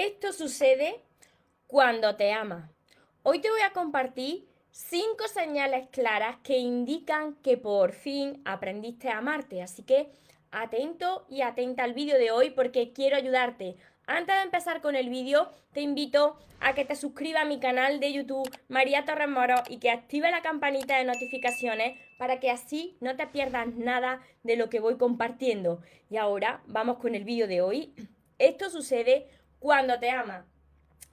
Esto sucede cuando te amas. Hoy te voy a compartir cinco señales claras que indican que por fin aprendiste a amarte. Así que atento y atenta al vídeo de hoy porque quiero ayudarte. Antes de empezar con el vídeo, te invito a que te suscribas a mi canal de YouTube María Torres Moro y que active la campanita de notificaciones para que así no te pierdas nada de lo que voy compartiendo. Y ahora vamos con el vídeo de hoy. Esto sucede cuando te amas.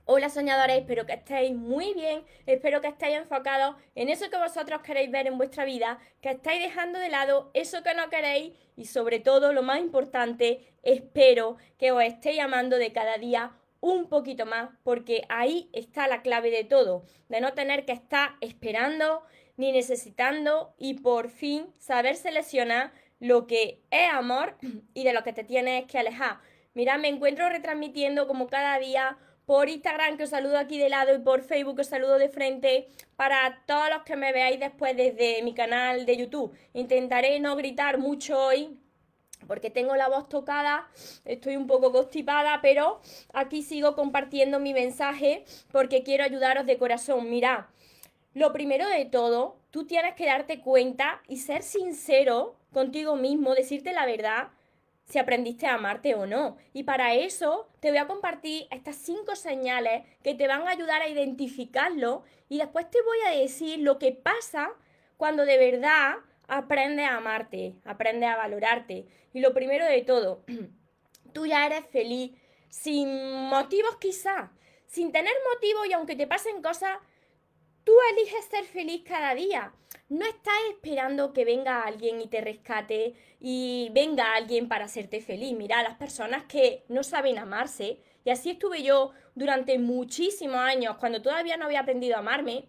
Hola soñadores, espero que estéis muy bien, espero que estéis enfocados en eso que vosotros queréis ver en vuestra vida, que estáis dejando de lado eso que no queréis y sobre todo, lo más importante, espero que os estéis amando de cada día un poquito más, porque ahí está la clave de todo, de no tener que estar esperando ni necesitando y por fin saber seleccionar lo que es amor y de lo que te tienes que alejar. Mira, me encuentro retransmitiendo como cada día por Instagram que os saludo aquí de lado y por Facebook que os saludo de frente para todos los que me veáis después desde mi canal de YouTube. Intentaré no gritar mucho hoy porque tengo la voz tocada, estoy un poco constipada, pero aquí sigo compartiendo mi mensaje porque quiero ayudaros de corazón. Mirad, lo primero de todo, tú tienes que darte cuenta y ser sincero contigo mismo, decirte la verdad si aprendiste a amarte o no. Y para eso te voy a compartir estas cinco señales que te van a ayudar a identificarlo y después te voy a decir lo que pasa cuando de verdad aprendes a amarte, aprendes a valorarte. Y lo primero de todo, tú ya eres feliz sin motivos quizá, sin tener motivos y aunque te pasen cosas, tú eliges ser feliz cada día no estás esperando que venga alguien y te rescate y venga alguien para hacerte feliz. Mira, las personas que no saben amarse, y así estuve yo durante muchísimos años, cuando todavía no había aprendido a amarme,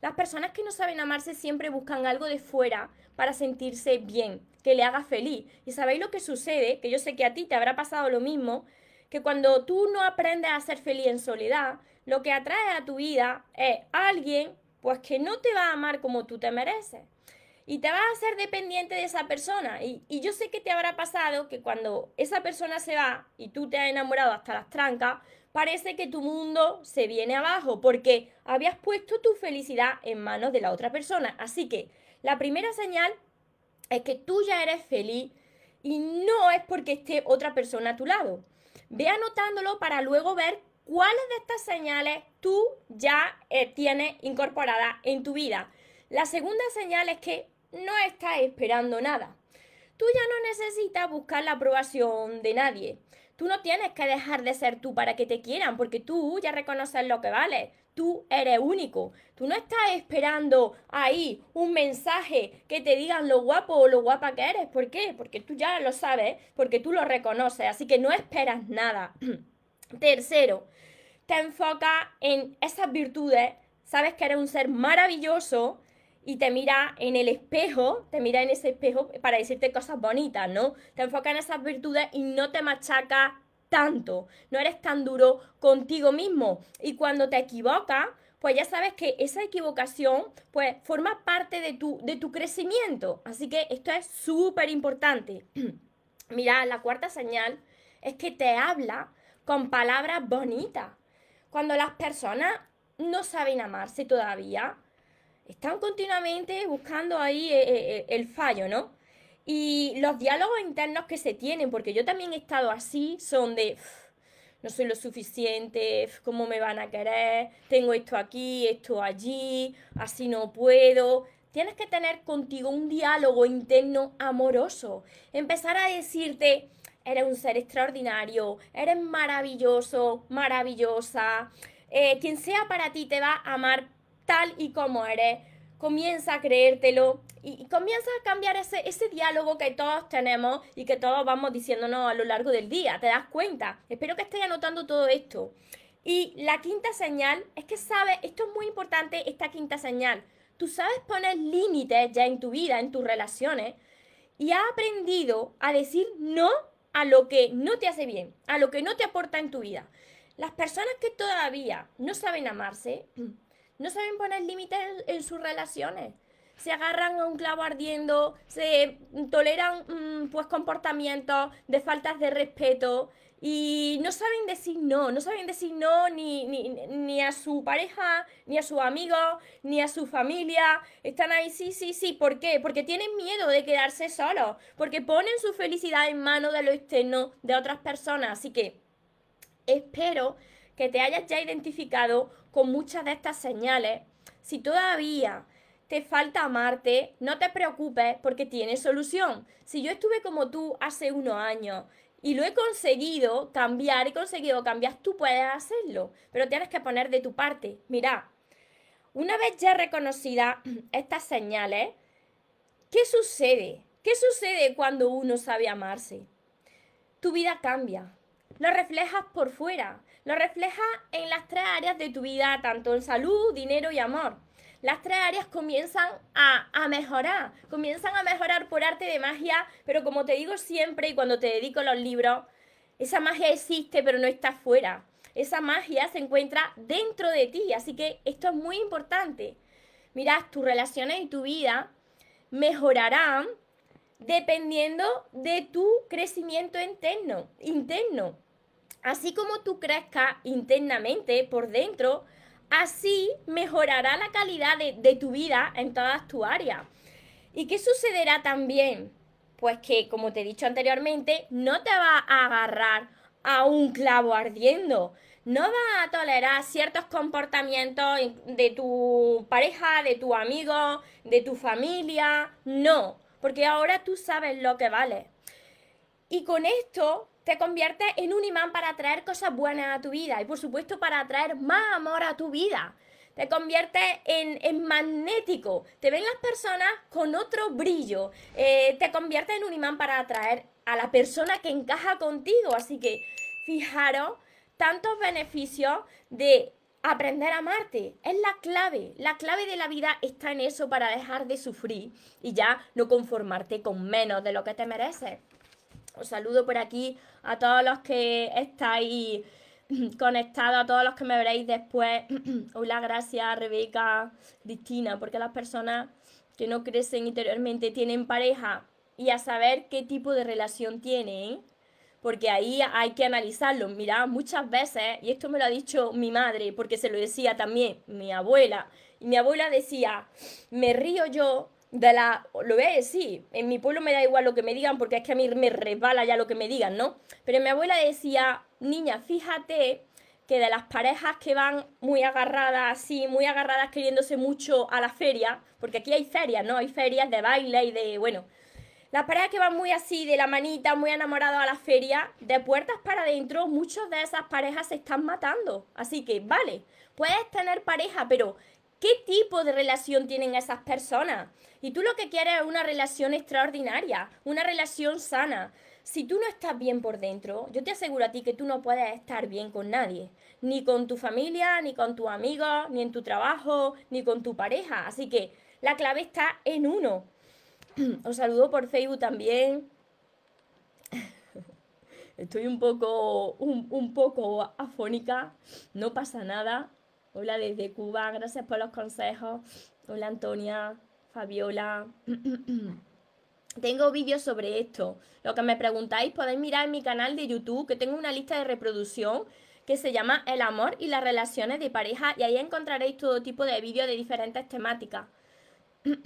las personas que no saben amarse siempre buscan algo de fuera para sentirse bien, que le haga feliz. Y sabéis lo que sucede, que yo sé que a ti te habrá pasado lo mismo, que cuando tú no aprendes a ser feliz en soledad, lo que atrae a tu vida es alguien pues que no te va a amar como tú te mereces. Y te vas a hacer dependiente de esa persona. Y, yo sé que te habrá pasado que cuando esa persona se va y tú te has enamorado hasta las trancas, parece que tu mundo se viene abajo porque habías puesto tu felicidad en manos de la otra persona. Así que la primera señal es que tú ya eres feliz y no es porque esté otra persona a tu lado. Ve anotándolo para luego ver cuáles de estas señales tú ya eh, tienes incorporadas en tu vida. La segunda señal es que no estás esperando nada. Tú ya no necesitas buscar la aprobación de nadie. Tú no tienes que dejar de ser tú para que te quieran, porque tú ya reconoces lo que vale. Tú eres único. Tú no estás esperando ahí un mensaje que te digan lo guapo o lo guapa que eres. ¿Por qué? Porque tú ya lo sabes, porque tú lo reconoces. Así que no esperas nada. Tercero, te enfoca en esas virtudes, sabes que eres un ser maravilloso y te mira en el espejo, te mira en ese espejo para decirte cosas bonitas, ¿no? Te enfoca en esas virtudes y no te machaca tanto, no eres tan duro contigo mismo. Y cuando te equivocas, pues ya sabes que esa equivocación pues forma parte de tu, de tu crecimiento. Así que esto es súper importante. Mira, la cuarta señal es que te habla con palabras bonitas. Cuando las personas no saben amarse todavía, están continuamente buscando ahí eh, eh, eh, el fallo, ¿no? Y los diálogos internos que se tienen, porque yo también he estado así, son de no soy lo suficiente, cómo me van a querer, tengo esto aquí, esto allí, así no puedo. Tienes que tener contigo un diálogo interno amoroso. Empezar a decirte, eres un ser extraordinario, eres maravilloso, maravillosa. Quien sea para ti te va a amar tal y como eres. Comienza a creértelo y, comienza a cambiar ese, ese diálogo que todos tenemos y que todos vamos diciéndonos a lo largo del día. ¿Te das cuenta? Espero que estés anotando todo esto. Y la quinta señal es que sabes, esto es muy importante, esta quinta señal. Tú sabes poner límites ya en tu vida, en tus relaciones, y has aprendido a decir no a lo que no te hace bien, a lo que no te aporta en tu vida. Las personas que todavía no saben amarse, no saben poner límites en, sus relaciones. se agarran a un clavo ardiendo, se toleran mm, pues comportamientos de faltas de respeto y no saben decir no, no saben decir no ni, ni, ni a su pareja, ni a sus amigos, ni a su familia. Están ahí, sí, sí, sí. ¿Por qué? Porque tienen miedo de quedarse solos, porque ponen su felicidad en manos de lo externo de otras personas. Así que espero que te hayas ya identificado con muchas de estas señales. Si todavía te falta amarte, no te preocupes porque tienes solución. Si yo estuve como tú hace unos años y lo he conseguido cambiar, he conseguido cambiar, tú puedes hacerlo, pero tienes que poner de tu parte. Mira, una vez ya reconocidas estas señales, ¿qué sucede? ¿Qué sucede cuando uno sabe amarse? Tu vida cambia. Lo reflejas por fuera. Lo reflejas en las tres áreas de tu vida, tanto en salud, dinero y amor las tres áreas comienzan a, mejorar, comienzan a mejorar por arte de magia, pero como te digo siempre y cuando te dedico los libros, esa magia existe pero no está fuera. Esa magia se encuentra dentro de ti, así que esto es muy importante. Mira, tus relaciones y tu vida mejorarán dependiendo de tu crecimiento interno, interno. Así como tú crezcas internamente por dentro, Así mejorará la calidad de, tu vida en todas tus áreas. ¿Y qué sucederá también? Pues que, como te he dicho anteriormente, no te va a agarrar a un clavo ardiendo. No va a tolerar ciertos comportamientos de tu pareja, de tu amigo, de tu familia. No, porque ahora tú sabes lo que vale. Y con esto te conviertes en un imán para atraer cosas buenas a tu vida y por supuesto para atraer más amor a tu vida. Te conviertes en, magnético, te ven las personas con otro brillo, eh, te conviertes en un imán para atraer a la persona que encaja contigo. Así que fijaros tantos beneficios de aprender a amarte. Es la clave. La clave de la vida está en eso para dejar de sufrir y ya no conformarte con menos de lo que te mereces. Os saludo por aquí a todos los que estáis conectados, a todos los que me veréis después. Hola, gracias, Rebeca, Cristina, porque las personas que no crecen interiormente tienen pareja y a saber qué tipo de relación tienen, porque ahí hay que analizarlo. Mira, muchas veces, y esto me lo ha dicho mi madre, porque se lo decía también mi abuela, y mi abuela decía, me río yo de la... Lo voy a decir, en mi pueblo me da igual lo que me digan porque es que a mí me resbala ya lo que me digan, ¿no? Pero mi abuela decía, niña, fíjate que de las parejas que van muy agarradas, así, muy agarradas queriéndose mucho a la feria, porque aquí hay ferias, ¿no? Hay ferias de baile y de, bueno, las parejas que van muy así, de la manita, muy enamorados a la feria, de puertas para adentro, muchas de esas parejas se están matando. Así que, vale, puedes tener pareja, pero ¿qué tipo de relación tienen esas personas? Y tú lo que quieres es una relación extraordinaria, una relación sana. Si tú no estás bien por dentro, yo te aseguro a ti que tú no puedes estar bien con nadie, ni con tu familia, ni con tus amigos, ni en tu trabajo, ni con tu pareja. Así que la clave está en uno. Os saludo por Facebook también. Estoy un poco, un, un poco afónica, no pasa nada. Hola desde Cuba, gracias por los consejos. Hola Antonia, Fabiola. tengo vídeos sobre esto. Lo que me preguntáis podéis mirar en mi canal de YouTube, que tengo una lista de reproducción que se llama El amor y las relaciones de pareja y ahí encontraréis todo tipo de vídeos de diferentes temáticas.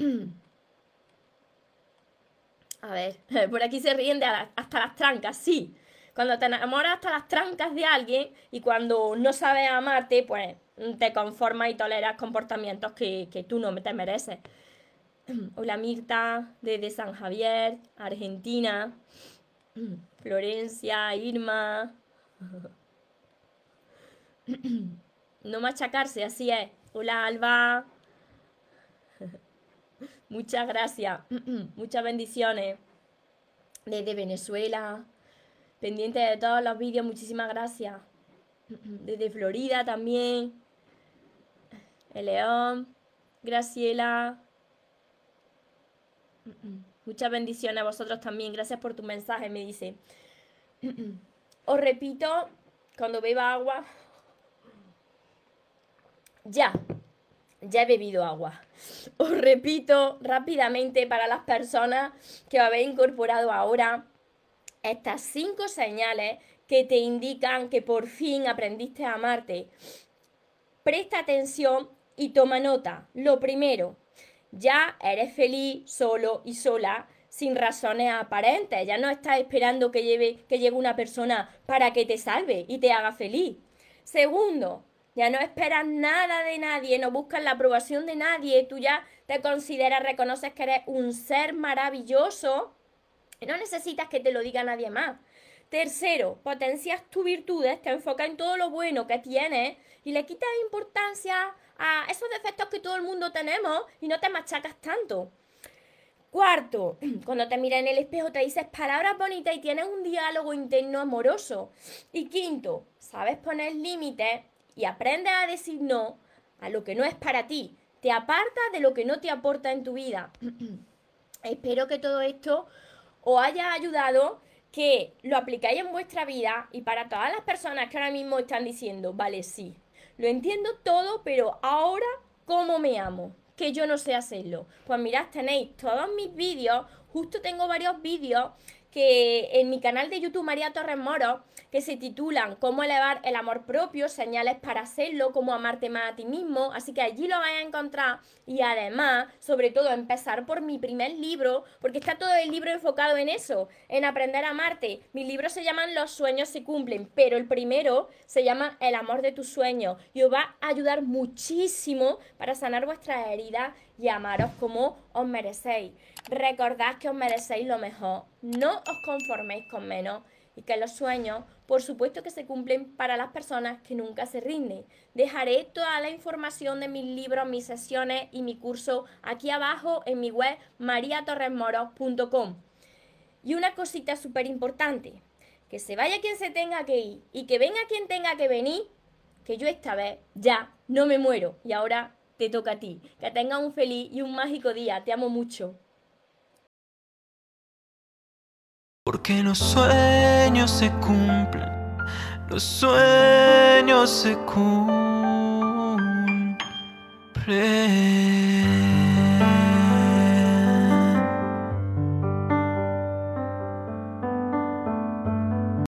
A ver, por aquí se ríen de hasta las trancas, sí. Cuando te enamoras hasta las trancas de alguien y cuando no sabes amarte, pues te conformas y toleras comportamientos que, que tú no te mereces. Hola Mirta, desde San Javier, Argentina. Florencia, Irma. No machacarse, así es. Hola Alba. Muchas gracias. Muchas bendiciones. Desde Venezuela. Pendiente de todos los vídeos, muchísimas gracias. Desde Florida también. El León. Graciela. Muchas bendiciones a vosotros también. Gracias por tu mensaje, me dice. Os repito, cuando beba agua, ya. ya he bebido agua. Os repito rápidamente para las personas que os habéis incorporado ahora estas cinco señales que te indican que por fin aprendiste a amarte. Presta atención y toma nota. Lo primero, ya eres feliz solo y sola sin razones aparentes. Ya no estás esperando que, lleve, que llegue una persona para que te salve y te haga feliz. Segundo, ya no esperas nada de nadie, no buscas la aprobación de nadie, tú ya te consideras, reconoces que eres un ser maravilloso no necesitas que te lo diga nadie más. Tercero, potencias tus virtudes, te enfocas en todo lo bueno que tienes y le quitas importancia a esos defectos que todo el mundo tenemos y no te machacas tanto. Cuarto, cuando te miras en el espejo te dices palabras bonitas y tienes un diálogo interno amoroso. Y quinto, sabes poner límites y aprendes a decir no a lo que no es para ti. Te apartas de lo que no te aporta en tu vida. Espero que todo esto os haya ayudado, que lo aplicáis en vuestra vida y para todas las personas que ahora mismo están diciendo, vale, sí, lo entiendo todo, pero ahora, ¿cómo me amo? Que yo no sé hacerlo. Pues mirad, tenéis todos mis vídeos, justo tengo varios vídeos que en mi canal de YouTube María Torres Moro, que se titulan Cómo elevar el amor propio, señales para hacerlo, cómo amarte más a ti mismo, así que allí lo vais a encontrar. Y además, sobre todo, empezar por mi primer libro, porque está todo el libro enfocado en eso, en aprender a amarte. Mis libros se llaman Los sueños se cumplen, pero el primero se llama El amor de tus sueños. Y os va a ayudar muchísimo para sanar vuestras heridas y amaros como os merecéis. Recordad que os merecéis lo mejor, no os conforméis con menos y que los sueños, por supuesto que se cumplen para las personas que nunca se rinden. Dejaré toda la información de mis libros, mis sesiones y mi curso aquí abajo en mi web mariatorresmoros.com. Y una cosita súper importante, que se vaya quien se tenga que ir y que venga quien tenga que venir, que yo esta vez ya no me muero y ahora te toca a ti. Que tengas un feliz y un mágico día. Te amo mucho. Porque los sueños se cumplen, los sueños se cumplen.